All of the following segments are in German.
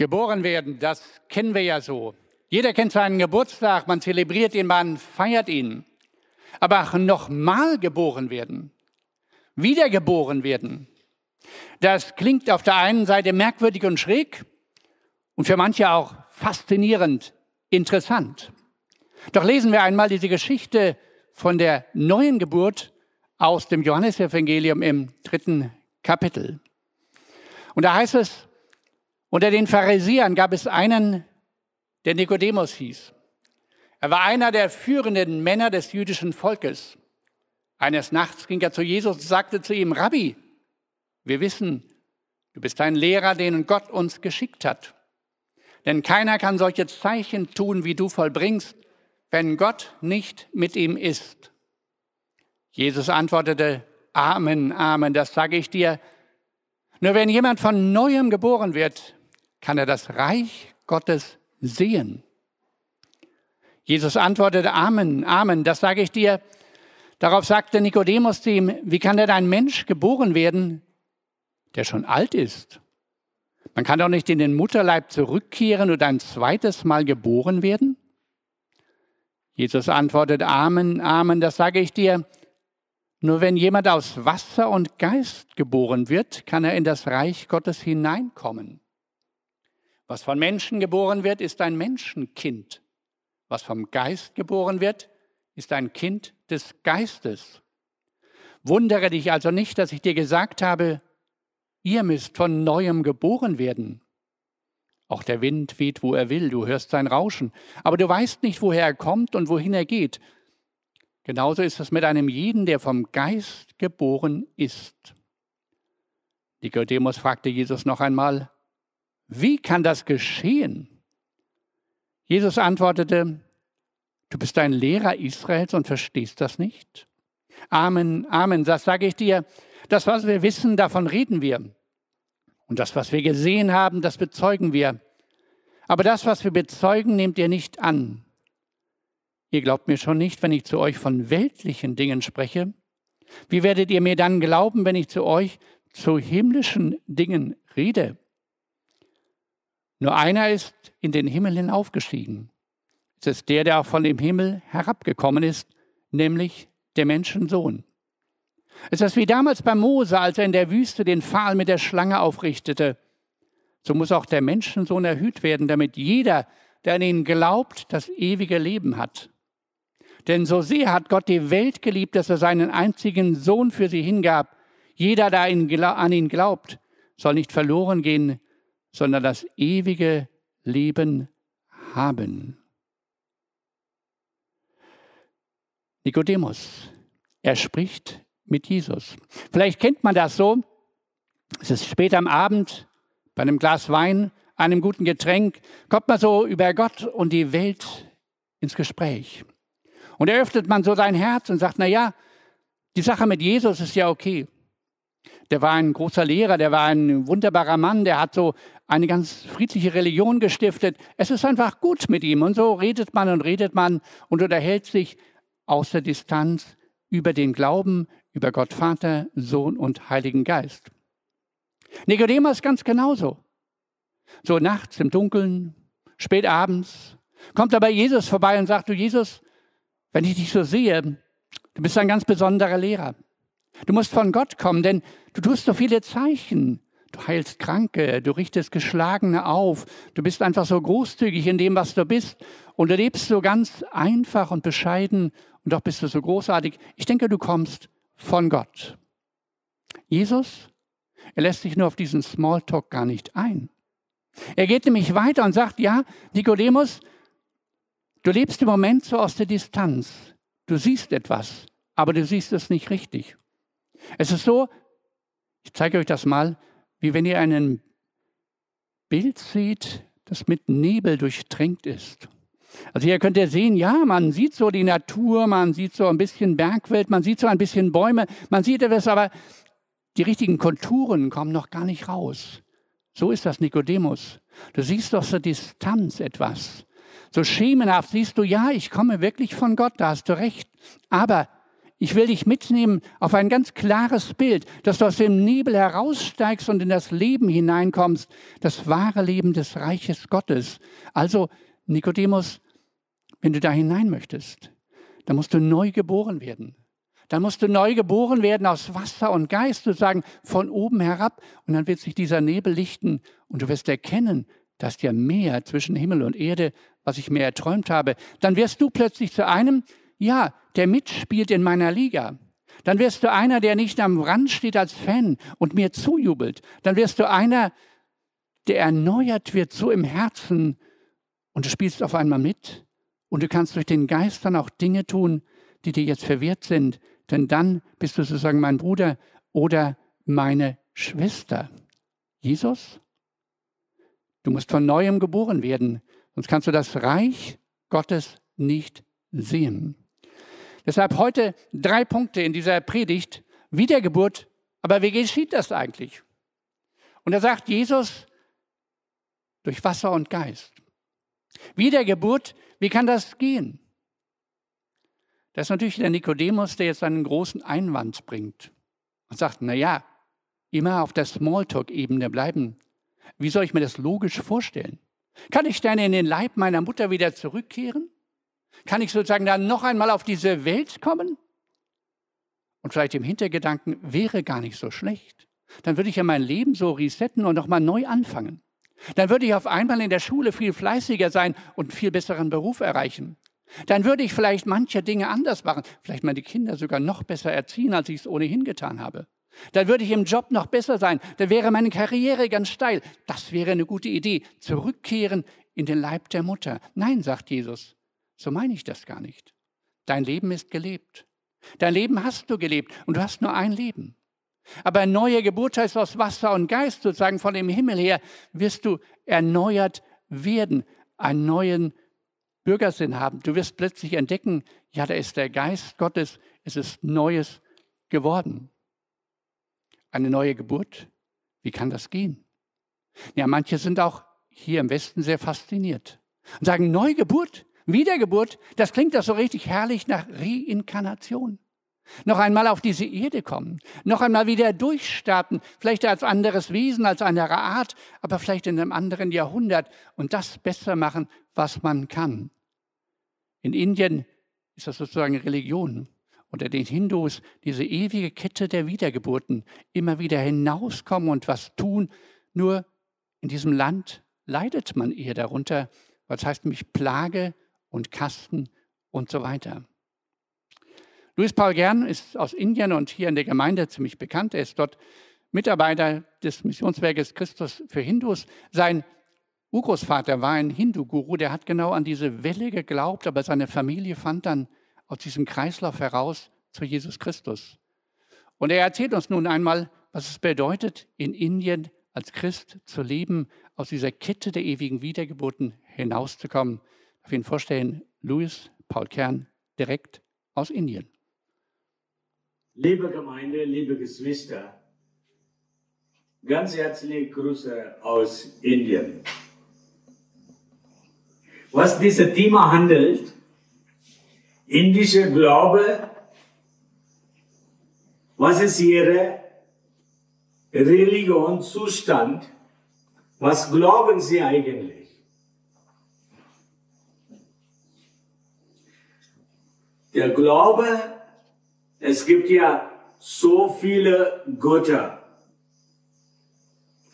Geboren werden, das kennen wir ja so. Jeder kennt seinen Geburtstag, man zelebriert ihn, man feiert ihn. Aber nochmal geboren werden, wiedergeboren werden, das klingt auf der einen Seite merkwürdig und schräg und für manche auch faszinierend interessant. Doch lesen wir einmal diese Geschichte von der neuen Geburt aus dem Johannesevangelium im dritten Kapitel. Und da heißt es, unter den Pharisäern gab es einen, der Nikodemus hieß. Er war einer der führenden Männer des jüdischen Volkes. Eines Nachts ging er zu Jesus und sagte zu ihm, Rabbi, wir wissen, du bist ein Lehrer, den Gott uns geschickt hat. Denn keiner kann solche Zeichen tun, wie du vollbringst, wenn Gott nicht mit ihm ist. Jesus antwortete, Amen, Amen, das sage ich dir. Nur wenn jemand von neuem geboren wird, kann er das Reich Gottes sehen. Jesus antwortete, Amen, Amen, das sage ich dir. Darauf sagte Nikodemus zu ihm, wie kann denn ein Mensch geboren werden, der schon alt ist? Man kann doch nicht in den Mutterleib zurückkehren und ein zweites Mal geboren werden? Jesus antwortet, Amen, Amen, das sage ich dir. Nur wenn jemand aus Wasser und Geist geboren wird, kann er in das Reich Gottes hineinkommen. Was von Menschen geboren wird, ist ein Menschenkind. Was vom Geist geboren wird, ist ein Kind des Geistes. Wundere dich also nicht, dass ich dir gesagt habe, ihr müsst von neuem geboren werden. Auch der Wind weht, wo er will, du hörst sein Rauschen, aber du weißt nicht, woher er kommt und wohin er geht. Genauso ist es mit einem jeden, der vom Geist geboren ist. Nikodemus fragte Jesus noch einmal, wie kann das geschehen? Jesus antwortete, du bist ein Lehrer Israels und verstehst das nicht? Amen, Amen, das sage ich dir. Das, was wir wissen, davon reden wir. Und das, was wir gesehen haben, das bezeugen wir. Aber das, was wir bezeugen, nehmt ihr nicht an. Ihr glaubt mir schon nicht, wenn ich zu euch von weltlichen Dingen spreche. Wie werdet ihr mir dann glauben, wenn ich zu euch zu himmlischen Dingen rede? Nur einer ist in den Himmel hinaufgestiegen. Es ist der, der von dem Himmel herabgekommen ist, nämlich der Menschensohn. Es ist wie damals bei Mose, als er in der Wüste den Pfahl mit der Schlange aufrichtete. So muss auch der Menschensohn erhöht werden, damit jeder, der an ihn glaubt, das ewige Leben hat. Denn so sehr hat Gott die Welt geliebt, dass er seinen einzigen Sohn für sie hingab. Jeder, der an ihn glaubt, soll nicht verloren gehen, sondern das ewige Leben haben. Nikodemus, er spricht mit Jesus. Vielleicht kennt man das so. Es ist spät am Abend, bei einem Glas Wein, einem guten Getränk, kommt man so über Gott und die Welt ins Gespräch. Und eröffnet man so sein Herz und sagt, na ja, die Sache mit Jesus ist ja okay. Der war ein großer Lehrer, der war ein wunderbarer Mann, der hat so eine ganz friedliche Religion gestiftet. Es ist einfach gut mit ihm. Und so redet man und redet man und unterhält sich aus der Distanz über den Glauben, über Gott Vater, Sohn und Heiligen Geist. Nikodemus ganz genauso. So nachts im Dunkeln, spät abends, kommt aber Jesus vorbei und sagt, du Jesus, wenn ich dich so sehe, du bist ein ganz besonderer Lehrer. Du musst von Gott kommen, denn du tust so viele Zeichen. Du heilst Kranke, du richtest Geschlagene auf, du bist einfach so großzügig in dem, was du bist und du lebst so ganz einfach und bescheiden und doch bist du so großartig. Ich denke, du kommst von Gott. Jesus, er lässt sich nur auf diesen Smalltalk gar nicht ein. Er geht nämlich weiter und sagt, ja, Nikodemus, du lebst im Moment so aus der Distanz. Du siehst etwas, aber du siehst es nicht richtig. Es ist so, ich zeige euch das mal, wie wenn ihr ein Bild seht, das mit Nebel durchtränkt ist. Also hier könnt ihr sehen, ja, man sieht so die Natur, man sieht so ein bisschen Bergwelt, man sieht so ein bisschen Bäume, man sieht etwas, aber die richtigen Konturen kommen noch gar nicht raus. So ist das Nikodemus. Du siehst aus der Distanz etwas. So schemenhaft siehst du, ja, ich komme wirklich von Gott, da hast du recht. Aber ich will dich mitnehmen auf ein ganz klares Bild, dass du aus dem Nebel heraussteigst und in das Leben hineinkommst, das wahre Leben des Reiches Gottes. Also, Nikodemus, wenn du da hinein möchtest, dann musst du neu geboren werden. Dann musst du neu geboren werden aus Wasser und Geist, sozusagen von oben herab. Und dann wird sich dieser Nebel lichten und du wirst erkennen, dass ja mehr zwischen Himmel und Erde, was ich mir erträumt habe. Dann wirst du plötzlich zu einem, ja, der mitspielt in meiner Liga. Dann wirst du einer, der nicht am Rand steht als Fan und mir zujubelt. Dann wirst du einer, der erneuert wird so im Herzen und du spielst auf einmal mit und du kannst durch den Geist dann auch Dinge tun, die dir jetzt verwehrt sind, denn dann bist du sozusagen mein Bruder oder meine Schwester. Jesus, du musst von neuem geboren werden, sonst kannst du das Reich Gottes nicht sehen. Deshalb heute drei Punkte in dieser Predigt. Wiedergeburt, aber wie geschieht das eigentlich? Und da sagt Jesus, durch Wasser und Geist. Wiedergeburt, wie kann das gehen? Das ist natürlich der Nikodemus, der jetzt einen großen Einwand bringt und sagt, na ja, immer auf der Smalltalk-Ebene bleiben. Wie soll ich mir das logisch vorstellen? Kann ich dann in den Leib meiner Mutter wieder zurückkehren? Kann ich sozusagen dann noch einmal auf diese Welt kommen? Und vielleicht im Hintergedanken wäre gar nicht so schlecht. Dann würde ich ja mein Leben so resetten und nochmal neu anfangen. Dann würde ich auf einmal in der Schule viel fleißiger sein und einen viel besseren Beruf erreichen. Dann würde ich vielleicht manche Dinge anders machen, vielleicht meine Kinder sogar noch besser erziehen, als ich es ohnehin getan habe. Dann würde ich im Job noch besser sein, dann wäre meine Karriere ganz steil. Das wäre eine gute Idee. Zurückkehren in den Leib der Mutter. Nein, sagt Jesus, so meine ich das gar nicht. Dein Leben ist gelebt. Dein Leben hast du gelebt und du hast nur ein Leben. Aber eine neue Geburt heißt aus Wasser und Geist, sozusagen von dem Himmel her, wirst du erneuert werden, einen neuen Bürgersinn haben. Du wirst plötzlich entdecken, ja, da ist der Geist Gottes, es ist Neues geworden. Eine neue Geburt, wie kann das gehen? Ja, manche sind auch hier im Westen sehr fasziniert und sagen, Neugeburt, Wiedergeburt, das klingt doch so richtig herrlich nach Reinkarnation noch einmal auf diese Erde kommen, noch einmal wieder durchstarten, vielleicht als anderes Wesen, als andere Art, aber vielleicht in einem anderen Jahrhundert und das besser machen, was man kann. In Indien ist das sozusagen Religion. Unter den Hindus diese ewige Kette der Wiedergeburten, immer wieder hinauskommen und was tun. Nur in diesem Land leidet man eher darunter, was heißt nämlich Plage und Kasten und so weiter. Louis Paul Gern ist aus Indien und hier in der Gemeinde ziemlich bekannt. Er ist dort Mitarbeiter des Missionswerkes Christus für Hindus. Sein Urgroßvater war ein Hindu-Guru, der hat genau an diese Welle geglaubt, aber seine Familie fand dann aus diesem Kreislauf heraus zu Jesus Christus. Und er erzählt uns nun einmal, was es bedeutet, in Indien als Christ zu leben, aus dieser Kette der ewigen Wiedergeburten hinauszukommen. Darf Ihnen vorstellen, Louis Paul Kern direkt aus Indien. Liebe Gemeinde, liebe Geschwister, ganz herzliche Grüße aus Indien. Was dieses Thema handelt, indische Glaube, was ist ihre Religion, Zustand, was glauben sie eigentlich? Der Glaube es gibt ja so viele Götter,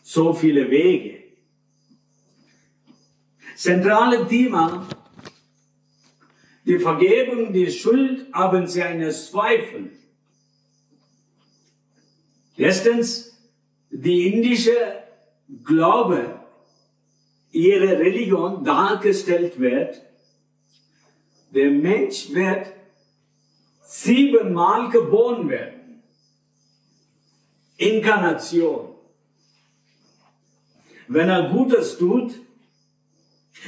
so viele Wege. Zentrale Thema, die Vergebung, die Schuld haben sie eine Zweifel. Erstens, die indische Glaube, ihre Religion dargestellt wird, der Mensch wird siebenmal geboren werden. Inkarnation. Wenn er Gutes tut,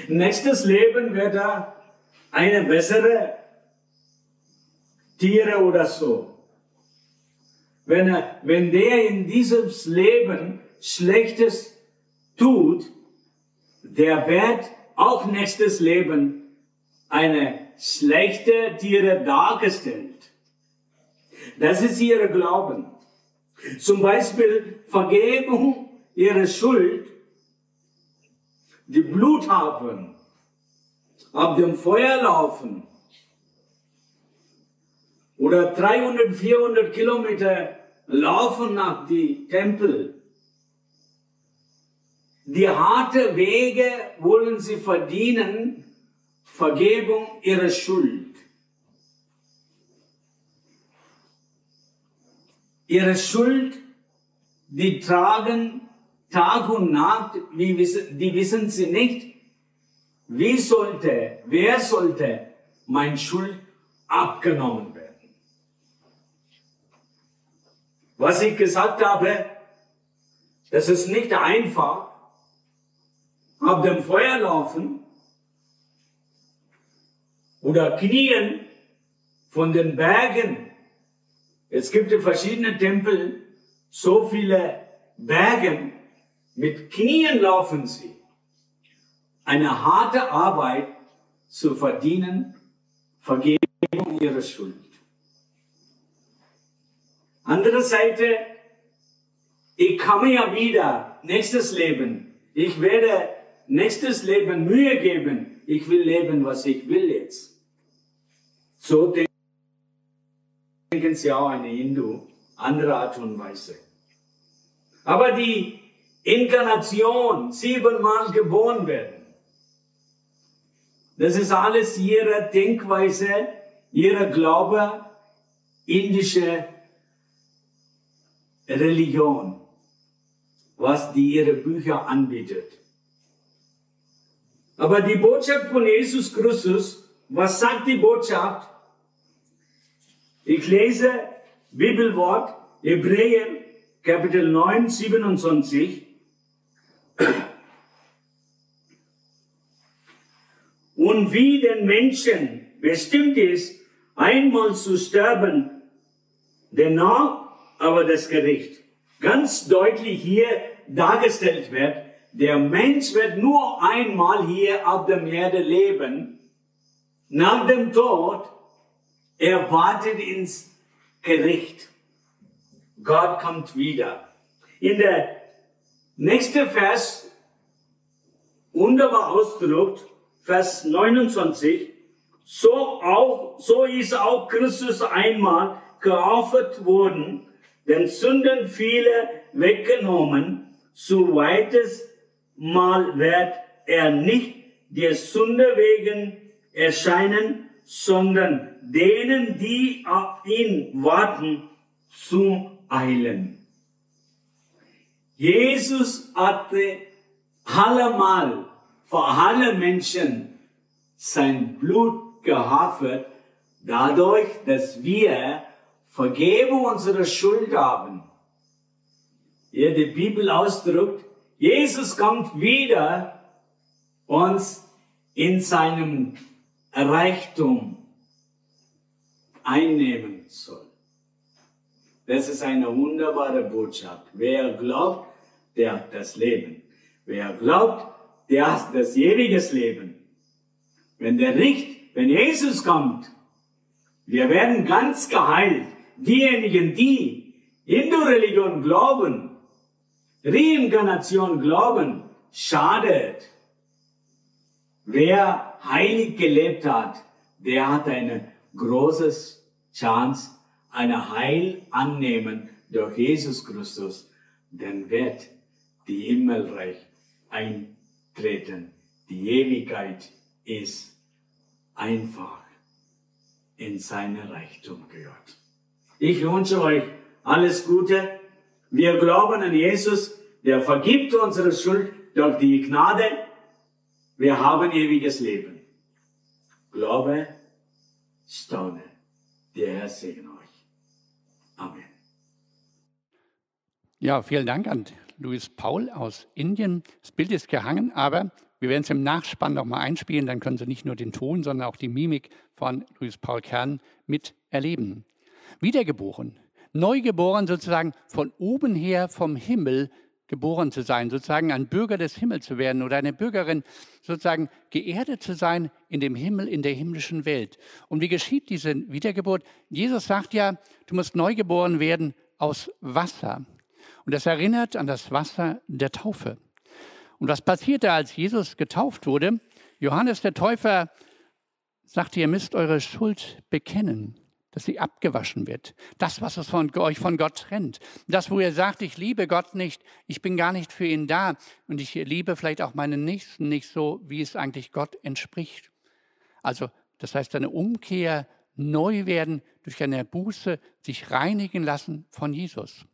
nächstes Leben wird er eine bessere Tiere oder so. Wenn, er, wenn der in diesem Leben Schlechtes tut, der wird auch nächstes Leben eine schlechte Tiere dargestellt. Das ist ihre Glauben. Zum Beispiel Vergebung ihrer Schuld, die Blut haben, ab dem Feuer laufen oder 300, 400 Kilometer laufen nach die Tempel. Die harte Wege wollen sie verdienen, Vergebung ihrer Schuld. Ihre Schuld, die tragen Tag und Nacht, die wissen, die wissen sie nicht, wie sollte, wer sollte mein Schuld abgenommen werden. Was ich gesagt habe, das ist nicht einfach, ab dem Feuer laufen oder knien von den Bergen. Es gibt in verschiedenen Tempeln so viele Bergen, mit Knien laufen sie. Eine harte Arbeit zu verdienen, Vergebung ihrer Schuld. Andere Seite, ich komme ja wieder, nächstes Leben. Ich werde nächstes Leben Mühe geben. Ich will leben, was ich will jetzt. So denken sie auch eine Hindu, andere Art und Weise. Aber die Inkarnation, siebenmal geboren werden, das ist alles ihre Denkweise, ihre Glaube, indische Religion, was die ihre Bücher anbietet. Aber die Botschaft von Jesus Christus, was sagt die Botschaft? Ich lese Bibelwort, Hebräer, Kapitel 9, 27. Und wie den Menschen bestimmt ist, einmal zu sterben, dennoch aber das Gericht. Ganz deutlich hier dargestellt wird, der Mensch wird nur einmal hier auf der Erde leben. Nach dem Tod er wartet ins Gericht. Gott kommt wieder. In der nächste Vers, wunderbar ausgedrückt, Vers 29, so auch, so ist auch Christus einmal geopfert worden, den Sünden viele weggenommen, so weites Mal wird er nicht der Sünde wegen erscheinen, sondern denen, die auf ihn warten, zu eilen. Jesus hatte allemal vor alle Menschen sein Blut gehaftet, dadurch, dass wir Vergebung unserer Schuld haben. Hier die Bibel ausdrückt, Jesus kommt wieder uns in seinem Reichtum einnehmen soll. Das ist eine wunderbare Botschaft. Wer glaubt, der hat das Leben. Wer glaubt, der hat das ewige Leben. Wenn der Richt, wenn Jesus kommt, wir werden ganz geheilt. Diejenigen, die Hindu-Religion glauben, Reinkarnation glauben, schadet. Wer heilig gelebt hat, der hat eine große Chance, eine Heil annehmen durch Jesus Christus, dann wird die Himmelreich eintreten. Die Ewigkeit ist einfach in seine Reichtum gehört. Ich wünsche euch alles Gute. Wir glauben an Jesus, der vergibt unsere Schuld durch die Gnade. Wir haben ewiges Leben. Glaube, staune. Der Herr segne euch. Amen. Ja, vielen Dank an Louis Paul aus Indien. Das Bild ist gehangen, aber wir werden es im Nachspann nochmal einspielen. Dann können Sie nicht nur den Ton, sondern auch die Mimik von Louis Paul Kern miterleben. Wiedergeboren, neugeboren sozusagen von oben her vom Himmel geboren zu sein, sozusagen ein Bürger des Himmels zu werden oder eine Bürgerin, sozusagen geerdet zu sein in dem Himmel, in der himmlischen Welt. Und wie geschieht diese Wiedergeburt? Jesus sagt ja, du musst neu geboren werden aus Wasser. Und das erinnert an das Wasser der Taufe. Und was passierte, als Jesus getauft wurde? Johannes der Täufer sagte, ihr müsst eure Schuld bekennen dass sie abgewaschen wird. Das, was es von euch von Gott trennt. Das, wo ihr sagt, ich liebe Gott nicht, ich bin gar nicht für ihn da und ich liebe vielleicht auch meinen Nächsten nicht so, wie es eigentlich Gott entspricht. Also, das heißt eine Umkehr, neu werden durch eine Buße, sich reinigen lassen von Jesus.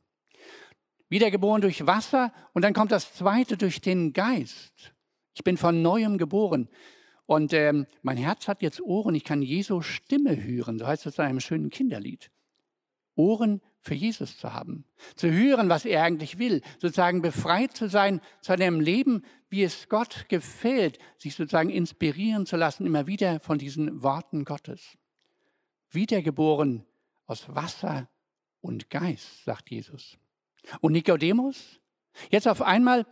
Wiedergeboren durch Wasser und dann kommt das zweite durch den Geist. Ich bin von neuem geboren. Und ähm, mein Herz hat jetzt Ohren, ich kann Jesu Stimme hören, so heißt es in einem schönen Kinderlied. Ohren für Jesus zu haben, zu hören, was er eigentlich will, sozusagen befreit zu sein zu einem Leben, wie es Gott gefällt, sich sozusagen inspirieren zu lassen, immer wieder von diesen Worten Gottes. Wiedergeboren aus Wasser und Geist, sagt Jesus. Und Nikodemus? Jetzt auf einmal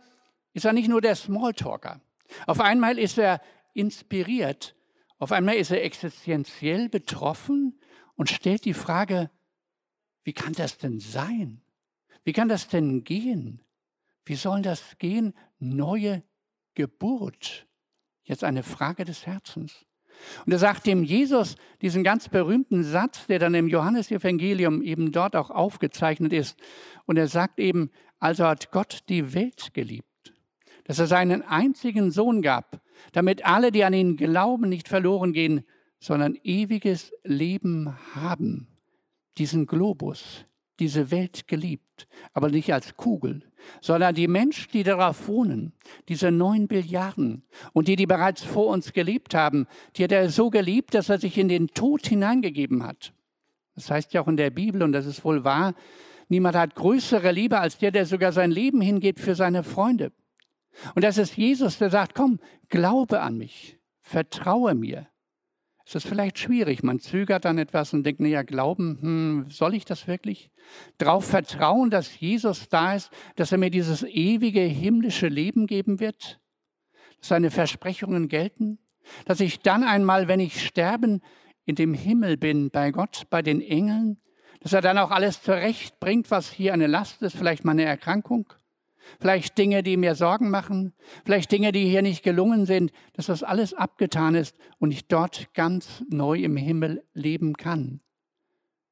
ist er nicht nur der Smalltalker. Auf einmal ist er inspiriert. Auf einmal ist er existenziell betroffen und stellt die Frage, wie kann das denn sein? Wie kann das denn gehen? Wie soll das gehen? Neue Geburt. Jetzt eine Frage des Herzens. Und er sagt dem Jesus diesen ganz berühmten Satz, der dann im Johannesevangelium eben dort auch aufgezeichnet ist. Und er sagt eben, also hat Gott die Welt geliebt dass er seinen einzigen Sohn gab, damit alle, die an ihn glauben, nicht verloren gehen, sondern ewiges Leben haben. Diesen Globus, diese Welt geliebt, aber nicht als Kugel, sondern die Menschen, die darauf wohnen, diese neun Billiarden und die, die bereits vor uns gelebt haben, die hat er so geliebt, dass er sich in den Tod hineingegeben hat. Das heißt ja auch in der Bibel, und das ist wohl wahr, niemand hat größere Liebe als der, der sogar sein Leben hingeht für seine Freunde. Und das ist Jesus, der sagt, komm, glaube an mich, vertraue mir. Es ist vielleicht schwierig, man zögert dann etwas und denkt, naja, glauben, hm, soll ich das wirklich? Darauf vertrauen, dass Jesus da ist, dass er mir dieses ewige himmlische Leben geben wird, dass seine Versprechungen gelten, dass ich dann einmal, wenn ich sterben, in dem Himmel bin, bei Gott, bei den Engeln, dass er dann auch alles zurechtbringt, was hier eine Last ist, vielleicht meine Erkrankung, vielleicht Dinge, die mir Sorgen machen, vielleicht Dinge, die hier nicht gelungen sind, dass das alles abgetan ist und ich dort ganz neu im Himmel leben kann.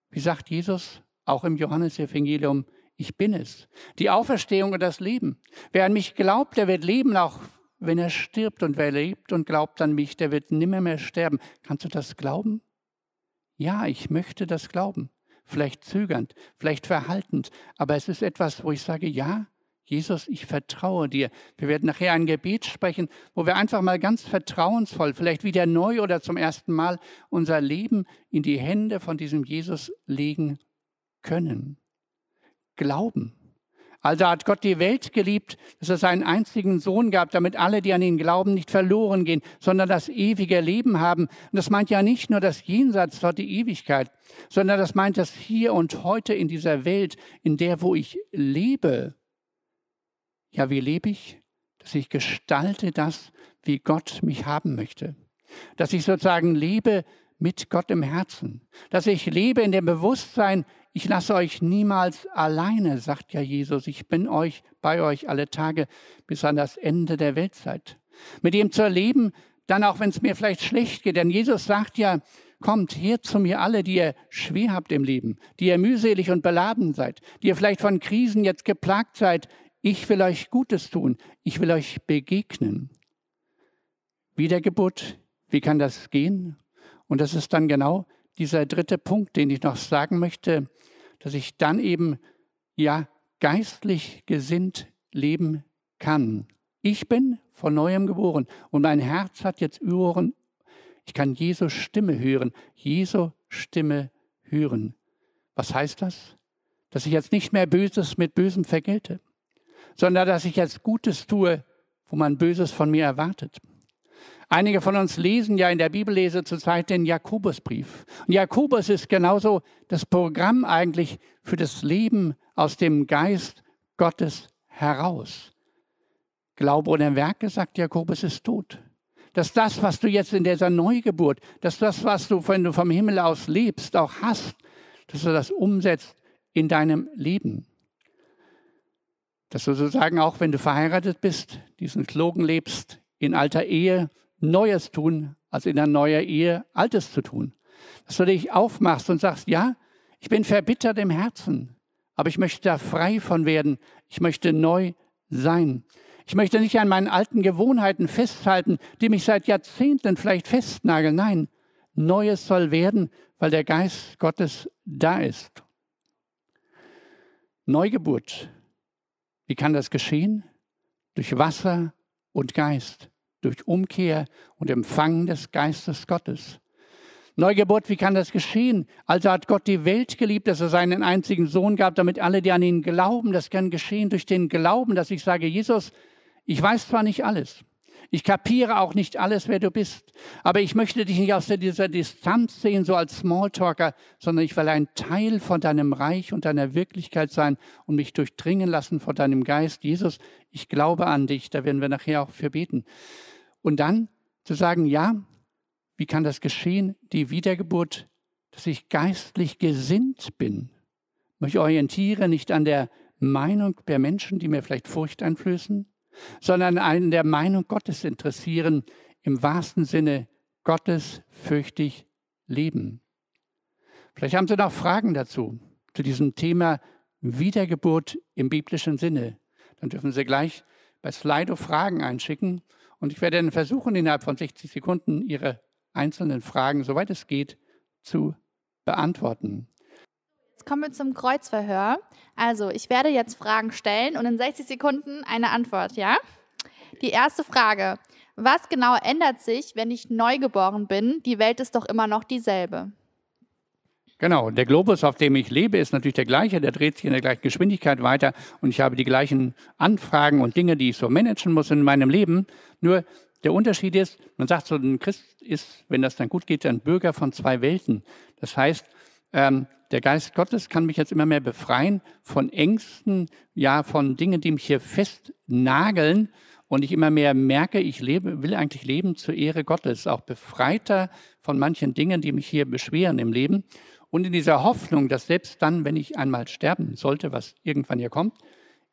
Wie sagt Jesus auch im Johannesevangelium, ich bin es, die Auferstehung und das Leben. Wer an mich glaubt, der wird leben, auch wenn er stirbt. Und wer lebt und glaubt an mich, der wird nimmer mehr sterben. Kannst du das glauben? Ja, ich möchte das glauben. Vielleicht zögernd, vielleicht verhaltend, aber es ist etwas, wo ich sage, ja, Jesus, ich vertraue dir. Wir werden nachher ein Gebet sprechen, wo wir einfach mal ganz vertrauensvoll, vielleicht wieder neu oder zum ersten Mal unser Leben in die Hände von diesem Jesus legen können. Glauben. Also hat Gott die Welt geliebt, dass er seinen einzigen Sohn gab, damit alle, die an ihn glauben, nicht verloren gehen, sondern das ewige Leben haben. Und das meint ja nicht nur das Jenseits, dort die Ewigkeit, sondern das meint das hier und heute in dieser Welt, in der, wo ich lebe. Ja, wie lebe ich? Dass ich gestalte das, wie Gott mich haben möchte. Dass ich sozusagen lebe mit Gott im Herzen. Dass ich lebe in dem Bewusstsein, ich lasse euch niemals alleine, sagt ja Jesus. Ich bin euch bei euch alle Tage bis an das Ende der Weltzeit. Mit ihm zu erleben, dann auch wenn es mir vielleicht schlecht geht. Denn Jesus sagt ja, kommt her zu mir alle, die ihr schwer habt im Leben, die ihr mühselig und beladen seid, die ihr vielleicht von Krisen jetzt geplagt seid. Ich will euch Gutes tun. Ich will euch begegnen. Wiedergeburt, wie kann das gehen? Und das ist dann genau dieser dritte Punkt, den ich noch sagen möchte, dass ich dann eben ja geistlich gesinnt leben kann. Ich bin von neuem geboren und mein Herz hat jetzt Ohren. Ich kann Jesu Stimme hören, Jesu Stimme hören. Was heißt das? Dass ich jetzt nicht mehr Böses mit Bösem vergelte sondern dass ich jetzt Gutes tue, wo man Böses von mir erwartet. Einige von uns lesen ja in der Bibellese zurzeit den Jakobusbrief. Und Jakobus ist genauso das Programm eigentlich für das Leben aus dem Geist Gottes heraus. Glaube ohne Werke, sagt Jakobus, ist tot. Dass das, was du jetzt in dieser Neugeburt, dass das, was du, wenn du vom Himmel aus lebst, auch hast, dass du das umsetzt in deinem Leben. Dass du sozusagen auch, wenn du verheiratet bist, diesen Slogan lebst, in alter Ehe Neues tun, als in einer neuen Ehe Altes zu tun. Dass du dich aufmachst und sagst, ja, ich bin verbittert im Herzen, aber ich möchte da frei von werden. Ich möchte neu sein. Ich möchte nicht an meinen alten Gewohnheiten festhalten, die mich seit Jahrzehnten vielleicht festnageln. Nein, Neues soll werden, weil der Geist Gottes da ist. Neugeburt. Wie kann das geschehen? Durch Wasser und Geist, durch Umkehr und Empfang des Geistes Gottes. Neugeburt, wie kann das geschehen? Also hat Gott die Welt geliebt, dass er seinen einzigen Sohn gab, damit alle, die an ihn glauben, das kann geschehen durch den Glauben, dass ich sage, Jesus, ich weiß zwar nicht alles, ich kapiere auch nicht alles, wer du bist, aber ich möchte dich nicht aus dieser Distanz sehen, so als Smalltalker, sondern ich will ein Teil von deinem Reich und deiner Wirklichkeit sein und mich durchdringen lassen von deinem Geist. Jesus, ich glaube an dich, da werden wir nachher auch für beten. Und dann zu sagen, ja, wie kann das geschehen? Die Wiedergeburt, dass ich geistlich gesinnt bin. Ich orientiere nicht an der Meinung der Menschen, die mir vielleicht Furcht einflößen, sondern an der Meinung Gottes interessieren, im wahrsten Sinne Gottes fürchtig leben. Vielleicht haben Sie noch Fragen dazu, zu diesem Thema Wiedergeburt im biblischen Sinne. Dann dürfen Sie gleich bei Slido Fragen einschicken und ich werde dann versuchen, innerhalb von 60 Sekunden Ihre einzelnen Fragen, soweit es geht, zu beantworten. Jetzt kommen wir zum Kreuzverhör. Also, ich werde jetzt Fragen stellen und in 60 Sekunden eine Antwort, ja? Die erste Frage. Was genau ändert sich, wenn ich neugeboren bin? Die Welt ist doch immer noch dieselbe. Genau, der Globus, auf dem ich lebe, ist natürlich der gleiche, der dreht sich in der gleichen Geschwindigkeit weiter und ich habe die gleichen Anfragen und Dinge, die ich so managen muss in meinem Leben. Nur der Unterschied ist, man sagt so, ein Christ ist, wenn das dann gut geht, ein Bürger von zwei Welten. Das heißt, ähm, der Geist Gottes kann mich jetzt immer mehr befreien von Ängsten, ja, von Dingen, die mich hier festnageln und ich immer mehr merke, ich lebe, will eigentlich leben zur Ehre Gottes, auch befreiter von manchen Dingen, die mich hier beschweren im Leben. Und in dieser Hoffnung, dass selbst dann, wenn ich einmal sterben sollte, was irgendwann hier kommt,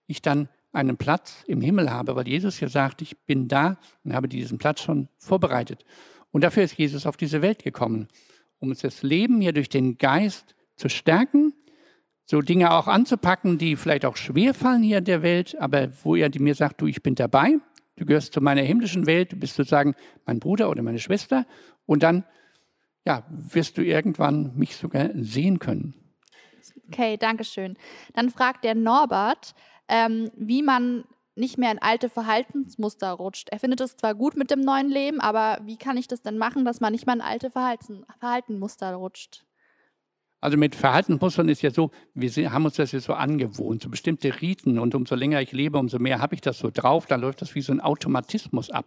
ich dann einen Platz im Himmel habe, weil Jesus ja sagt, ich bin da und habe diesen Platz schon vorbereitet. Und dafür ist Jesus auf diese Welt gekommen, um uns das Leben hier durch den Geist zu stärken, so Dinge auch anzupacken, die vielleicht auch schwer fallen hier in der Welt, aber wo er mir sagt, du, ich bin dabei, du gehörst zu meiner himmlischen Welt, du bist sozusagen mein Bruder oder meine Schwester und dann ja, wirst du irgendwann mich sogar sehen können. Okay, danke schön. Dann fragt der Norbert, ähm, wie man nicht mehr in alte Verhaltensmuster rutscht. Er findet es zwar gut mit dem neuen Leben, aber wie kann ich das denn machen, dass man nicht mehr in alte Verhalten, Verhaltensmuster rutscht? Also mit Verhaltensmustern ist ja so, wir haben uns das jetzt so angewohnt, so bestimmte Riten und umso länger ich lebe, umso mehr habe ich das so drauf, dann läuft das wie so ein Automatismus ab.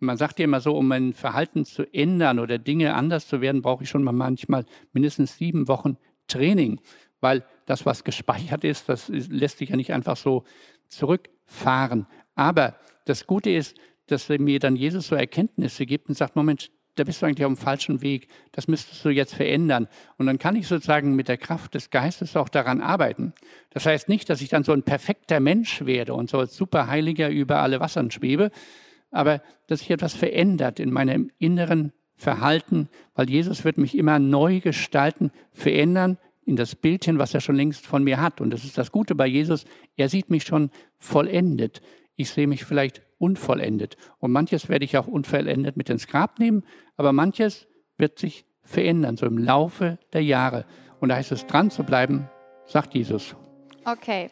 Und man sagt ja immer so, um mein Verhalten zu ändern oder Dinge anders zu werden, brauche ich schon mal manchmal mindestens sieben Wochen Training weil das, was gespeichert ist, das lässt sich ja nicht einfach so zurückfahren. Aber das Gute ist, dass mir dann Jesus so Erkenntnisse gibt und sagt, Moment, da bist du eigentlich auf dem falschen Weg, das müsstest du jetzt verändern. Und dann kann ich sozusagen mit der Kraft des Geistes auch daran arbeiten. Das heißt nicht, dass ich dann so ein perfekter Mensch werde und so als Superheiliger über alle Wassern schwebe, aber dass sich etwas verändert in meinem inneren Verhalten, weil Jesus wird mich immer neu gestalten, verändern, in das Bildchen, was er schon längst von mir hat. Und das ist das Gute bei Jesus, er sieht mich schon vollendet. Ich sehe mich vielleicht unvollendet. Und manches werde ich auch unvollendet mit ins Grab nehmen, aber manches wird sich verändern, so im Laufe der Jahre. Und da heißt es, dran zu bleiben, sagt Jesus. Okay.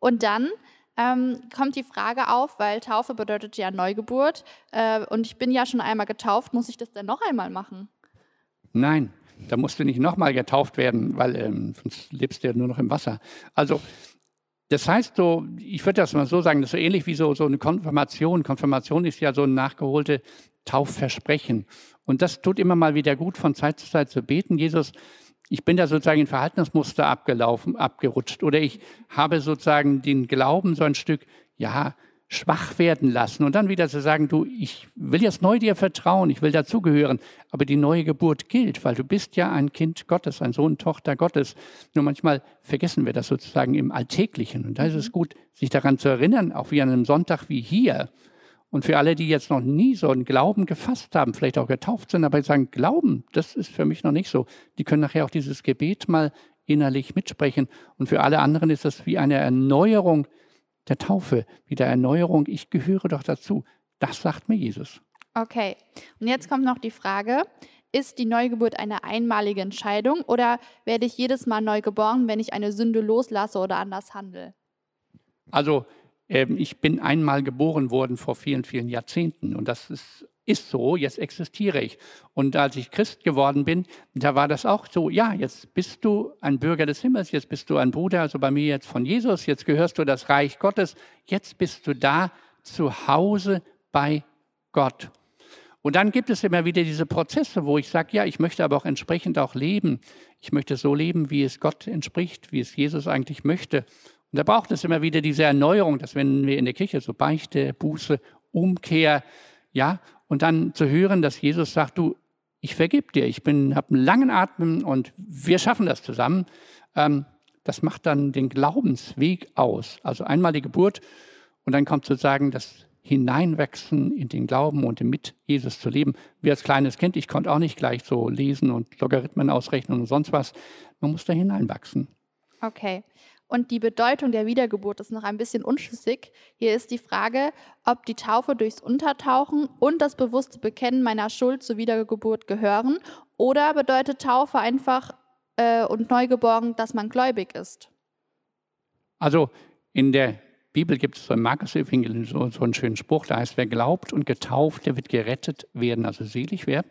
Und dann ähm, kommt die Frage auf, weil Taufe bedeutet ja Neugeburt. Äh, und ich bin ja schon einmal getauft, muss ich das denn noch einmal machen? Nein, da musst du nicht nochmal getauft werden, weil ähm, sonst lebst du ja nur noch im Wasser. Also das heißt so, ich würde das mal so sagen, das ist so ähnlich wie so, so eine Konfirmation. Konfirmation ist ja so ein nachgeholte Taufversprechen. Und das tut immer mal wieder gut, von Zeit zu Zeit zu beten. Jesus, ich bin da sozusagen in Verhaltensmuster abgelaufen, abgerutscht oder ich habe sozusagen den Glauben so ein Stück, ja, schwach werden lassen und dann wieder zu sagen, du, ich will jetzt neu dir vertrauen, ich will dazugehören, aber die neue Geburt gilt, weil du bist ja ein Kind Gottes, ein Sohn, Tochter Gottes. Nur manchmal vergessen wir das sozusagen im Alltäglichen und da ist es mhm. gut, sich daran zu erinnern, auch wie an einem Sonntag wie hier. Und für alle, die jetzt noch nie so einen Glauben gefasst haben, vielleicht auch getauft sind, aber sagen, Glauben, das ist für mich noch nicht so. Die können nachher auch dieses Gebet mal innerlich mitsprechen. Und für alle anderen ist das wie eine Erneuerung der Taufe, wie der Erneuerung, ich gehöre doch dazu. Das sagt mir Jesus. Okay, und jetzt kommt noch die Frage, ist die Neugeburt eine einmalige Entscheidung oder werde ich jedes Mal neu geboren, wenn ich eine Sünde loslasse oder anders handle? Also ähm, ich bin einmal geboren worden vor vielen, vielen Jahrzehnten und das ist, ist so, jetzt existiere ich. Und als ich Christ geworden bin, da war das auch so, ja, jetzt bist du ein Bürger des Himmels, jetzt bist du ein Bruder, also bei mir jetzt von Jesus, jetzt gehörst du das Reich Gottes, jetzt bist du da zu Hause bei Gott. Und dann gibt es immer wieder diese Prozesse, wo ich sage, ja, ich möchte aber auch entsprechend auch leben. Ich möchte so leben, wie es Gott entspricht, wie es Jesus eigentlich möchte. Und da braucht es immer wieder diese Erneuerung, dass wenn wir in der Kirche so Beichte, Buße, Umkehr, ja, und dann zu hören, dass Jesus sagt, du, ich vergib dir, ich bin, habe einen langen Atem und wir schaffen das zusammen. Ähm, das macht dann den Glaubensweg aus. Also einmal die Geburt und dann kommt sozusagen das Hineinwachsen in den Glauben und mit Jesus zu leben. Wie als kleines Kind, ich konnte auch nicht gleich so lesen und Logarithmen ausrechnen und sonst was. Man muss da hineinwachsen. Okay. Und die Bedeutung der Wiedergeburt ist noch ein bisschen unschlüssig. Hier ist die Frage, ob die Taufe durchs Untertauchen und das bewusste Bekennen meiner Schuld zur Wiedergeburt gehören oder bedeutet Taufe einfach äh, und Neugeboren, dass man gläubig ist? Also in der Bibel gibt es so im Markus-Evangelium so, so einen schönen Spruch, da heißt, wer glaubt und getauft, der wird gerettet werden, also selig werden.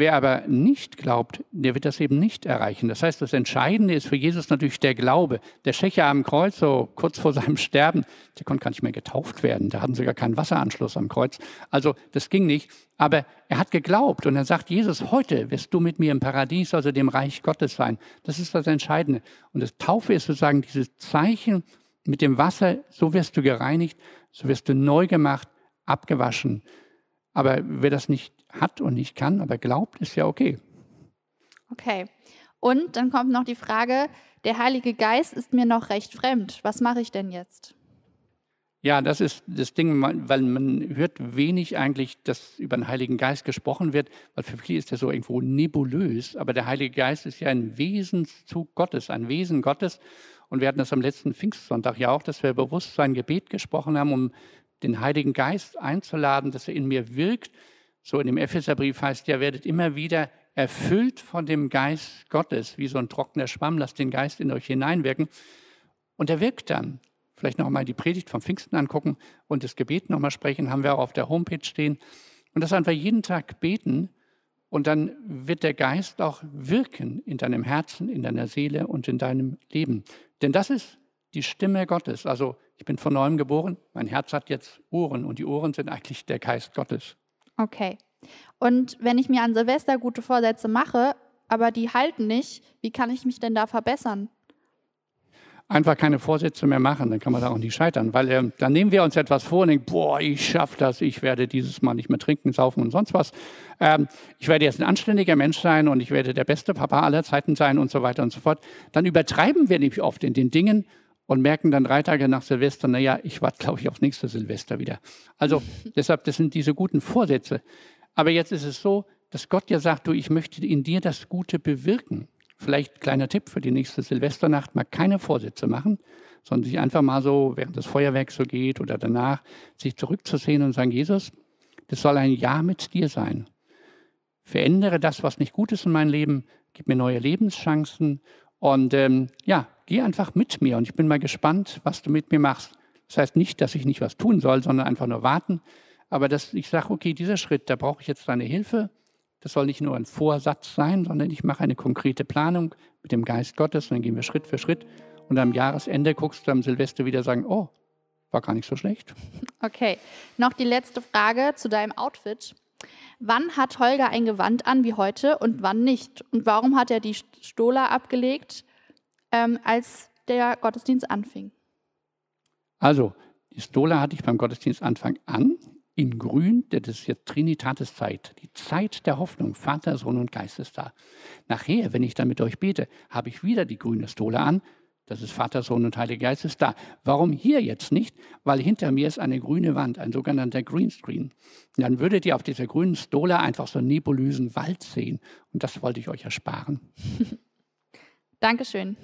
Wer aber nicht glaubt, der wird das eben nicht erreichen. Das heißt, das Entscheidende ist für Jesus natürlich der Glaube. Der Schächer am Kreuz, so kurz vor seinem Sterben, der konnte gar nicht mehr getauft werden. Da hatten sie gar keinen Wasseranschluss am Kreuz. Also das ging nicht. Aber er hat geglaubt und er sagt, Jesus, heute wirst du mit mir im Paradies, also dem Reich Gottes sein. Das ist das Entscheidende. Und das Taufe ist sozusagen dieses Zeichen mit dem Wasser, so wirst du gereinigt, so wirst du neu gemacht, abgewaschen. Aber wer das nicht hat und nicht kann, aber glaubt, ist ja okay. Okay. Und dann kommt noch die Frage, der Heilige Geist ist mir noch recht fremd. Was mache ich denn jetzt? Ja, das ist das Ding, weil man hört wenig eigentlich, dass über den Heiligen Geist gesprochen wird, weil für viele ist er so irgendwo nebulös, aber der Heilige Geist ist ja ein Wesenszug Gottes, ein Wesen Gottes. Und wir hatten das am letzten Pfingstsonntag ja auch, dass wir bewusst sein Gebet gesprochen haben, um den Heiligen Geist einzuladen, dass er in mir wirkt. So in dem Epheserbrief heißt ja, werdet immer wieder erfüllt von dem Geist Gottes, wie so ein trockener Schwamm, lasst den Geist in euch hineinwirken. Und er wirkt dann. Vielleicht noch mal die Predigt vom Pfingsten angucken und das Gebet noch mal sprechen, haben wir auch auf der Homepage stehen. Und das einfach jeden Tag beten und dann wird der Geist auch wirken in deinem Herzen, in deiner Seele und in deinem Leben. Denn das ist die Stimme Gottes. Also ich bin von neuem geboren, mein Herz hat jetzt Ohren und die Ohren sind eigentlich der Geist Gottes. Okay. Und wenn ich mir an Silvester gute Vorsätze mache, aber die halten nicht, wie kann ich mich denn da verbessern? Einfach keine Vorsätze mehr machen, dann kann man da auch nicht scheitern, weil äh, dann nehmen wir uns etwas vor und denken, boah, ich schaffe das, ich werde dieses Mal nicht mehr trinken, saufen und sonst was. Ähm, ich werde jetzt ein anständiger Mensch sein und ich werde der beste Papa aller Zeiten sein und so weiter und so fort. Dann übertreiben wir nämlich oft in den Dingen und merken dann drei Tage nach Silvester, naja, ich warte, glaube ich, aufs nächste Silvester wieder. Also deshalb, das sind diese guten Vorsätze. Aber jetzt ist es so, dass Gott ja sagt, du, ich möchte in dir das Gute bewirken. Vielleicht kleiner Tipp für die nächste Silvesternacht, mal keine Vorsätze machen, sondern sich einfach mal so, während das Feuerwerk so geht oder danach, sich zurückzusehen und sagen, Jesus, das soll ein Jahr mit dir sein. Verändere das, was nicht gut ist in meinem Leben, gib mir neue Lebenschancen und ähm, ja, geh einfach mit mir und ich bin mal gespannt, was du mit mir machst. Das heißt nicht, dass ich nicht was tun soll, sondern einfach nur warten. Aber dass ich sage, okay, dieser Schritt, da brauche ich jetzt deine Hilfe. Das soll nicht nur ein Vorsatz sein, sondern ich mache eine konkrete Planung mit dem Geist Gottes und dann gehen wir Schritt für Schritt. Und am Jahresende guckst du am Silvester wieder sagen, oh, war gar nicht so schlecht. Okay, noch die letzte Frage zu deinem Outfit. Wann hat Holger ein Gewand an wie heute und wann nicht? Und warum hat er die Stola abgelegt, ähm, als der Gottesdienst anfing? Also, die Stola hatte ich beim Gottesdienstanfang an, in grün, das ist jetzt Trinitatis Zeit, die Zeit der Hoffnung, Vater, Sohn und Geist ist da. Nachher, wenn ich dann mit euch bete, habe ich wieder die grüne Stola an, das ist Vater, Sohn und Heiliger Geist ist da. Warum hier jetzt nicht? Weil hinter mir ist eine grüne Wand, ein sogenannter Greenscreen. Und dann würdet ihr auf dieser grünen Stola einfach so einen nebulösen Wald sehen. Und das wollte ich euch ersparen. Dankeschön.